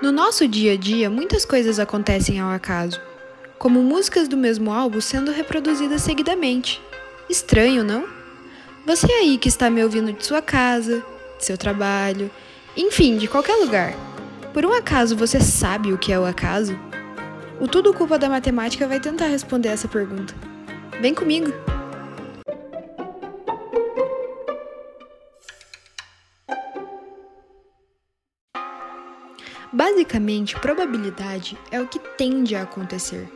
No nosso dia a dia, muitas coisas acontecem ao acaso, como músicas do mesmo álbum sendo reproduzidas seguidamente. Estranho, não? Você aí que está me ouvindo de sua casa, de seu trabalho, enfim, de qualquer lugar. Por um acaso você sabe o que é o acaso? O Tudo Culpa da Matemática vai tentar responder essa pergunta. Vem comigo! Basicamente, probabilidade é o que tende a acontecer,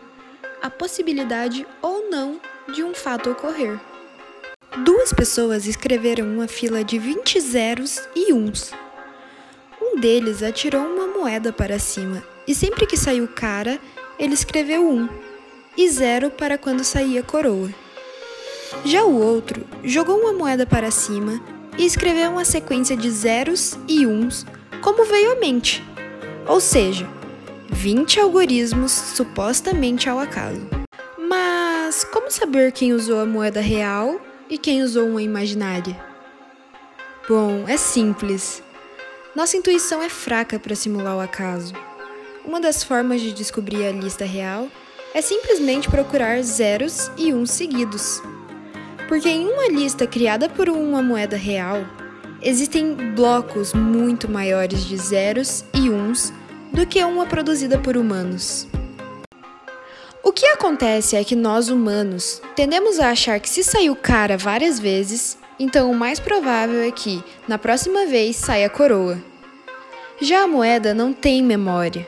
a possibilidade ou não de um fato ocorrer. Duas pessoas escreveram uma fila de 20 zeros e uns. Um deles atirou uma moeda para cima e sempre que saiu cara, ele escreveu um e zero para quando saía coroa. Já o outro jogou uma moeda para cima e escreveu uma sequência de zeros e uns como veio à mente ou seja, 20 algoritmos supostamente ao acaso. Mas como saber quem usou a moeda real e quem usou uma imaginária? Bom, é simples. Nossa intuição é fraca para simular o acaso. Uma das formas de descobrir a lista real é simplesmente procurar zeros e uns seguidos. Porque em uma lista criada por uma moeda real, existem blocos muito maiores de zeros e do que uma produzida por humanos. O que acontece é que nós humanos tendemos a achar que se saiu cara várias vezes, então o mais provável é que, na próxima vez, saia coroa. Já a moeda não tem memória.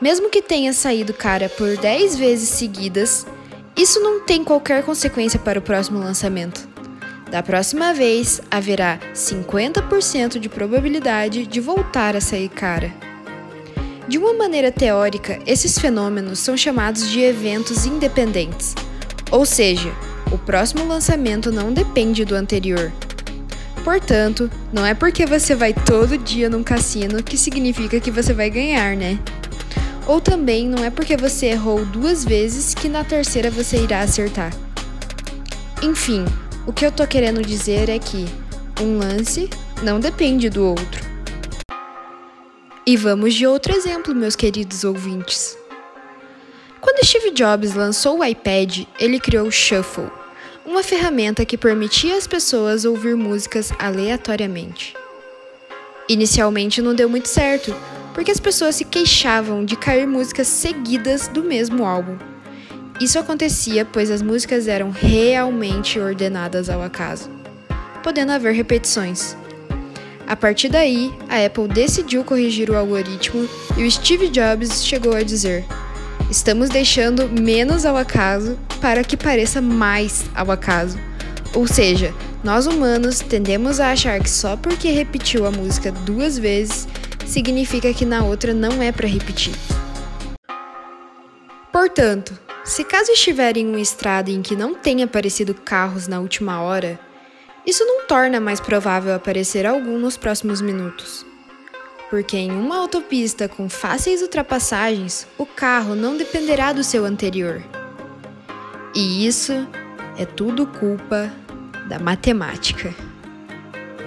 Mesmo que tenha saído cara por 10 vezes seguidas, isso não tem qualquer consequência para o próximo lançamento. Da próxima vez, haverá 50% de probabilidade de voltar a sair cara. De uma maneira teórica, esses fenômenos são chamados de eventos independentes, ou seja, o próximo lançamento não depende do anterior. Portanto, não é porque você vai todo dia num cassino que significa que você vai ganhar, né? Ou também não é porque você errou duas vezes que na terceira você irá acertar. Enfim, o que eu tô querendo dizer é que um lance não depende do outro. E vamos de outro exemplo, meus queridos ouvintes. Quando Steve Jobs lançou o iPad, ele criou o Shuffle, uma ferramenta que permitia às pessoas ouvir músicas aleatoriamente. Inicialmente não deu muito certo, porque as pessoas se queixavam de cair músicas seguidas do mesmo álbum. Isso acontecia pois as músicas eram realmente ordenadas ao acaso, podendo haver repetições. A partir daí, a Apple decidiu corrigir o algoritmo e o Steve Jobs chegou a dizer: Estamos deixando menos ao acaso para que pareça mais ao acaso. Ou seja, nós humanos tendemos a achar que só porque repetiu a música duas vezes significa que na outra não é para repetir. Portanto, se caso estiver em uma estrada em que não tenha aparecido carros na última hora, isso não torna mais provável aparecer algum nos próximos minutos. Porque em uma autopista com fáceis ultrapassagens, o carro não dependerá do seu anterior. E isso é tudo culpa da matemática.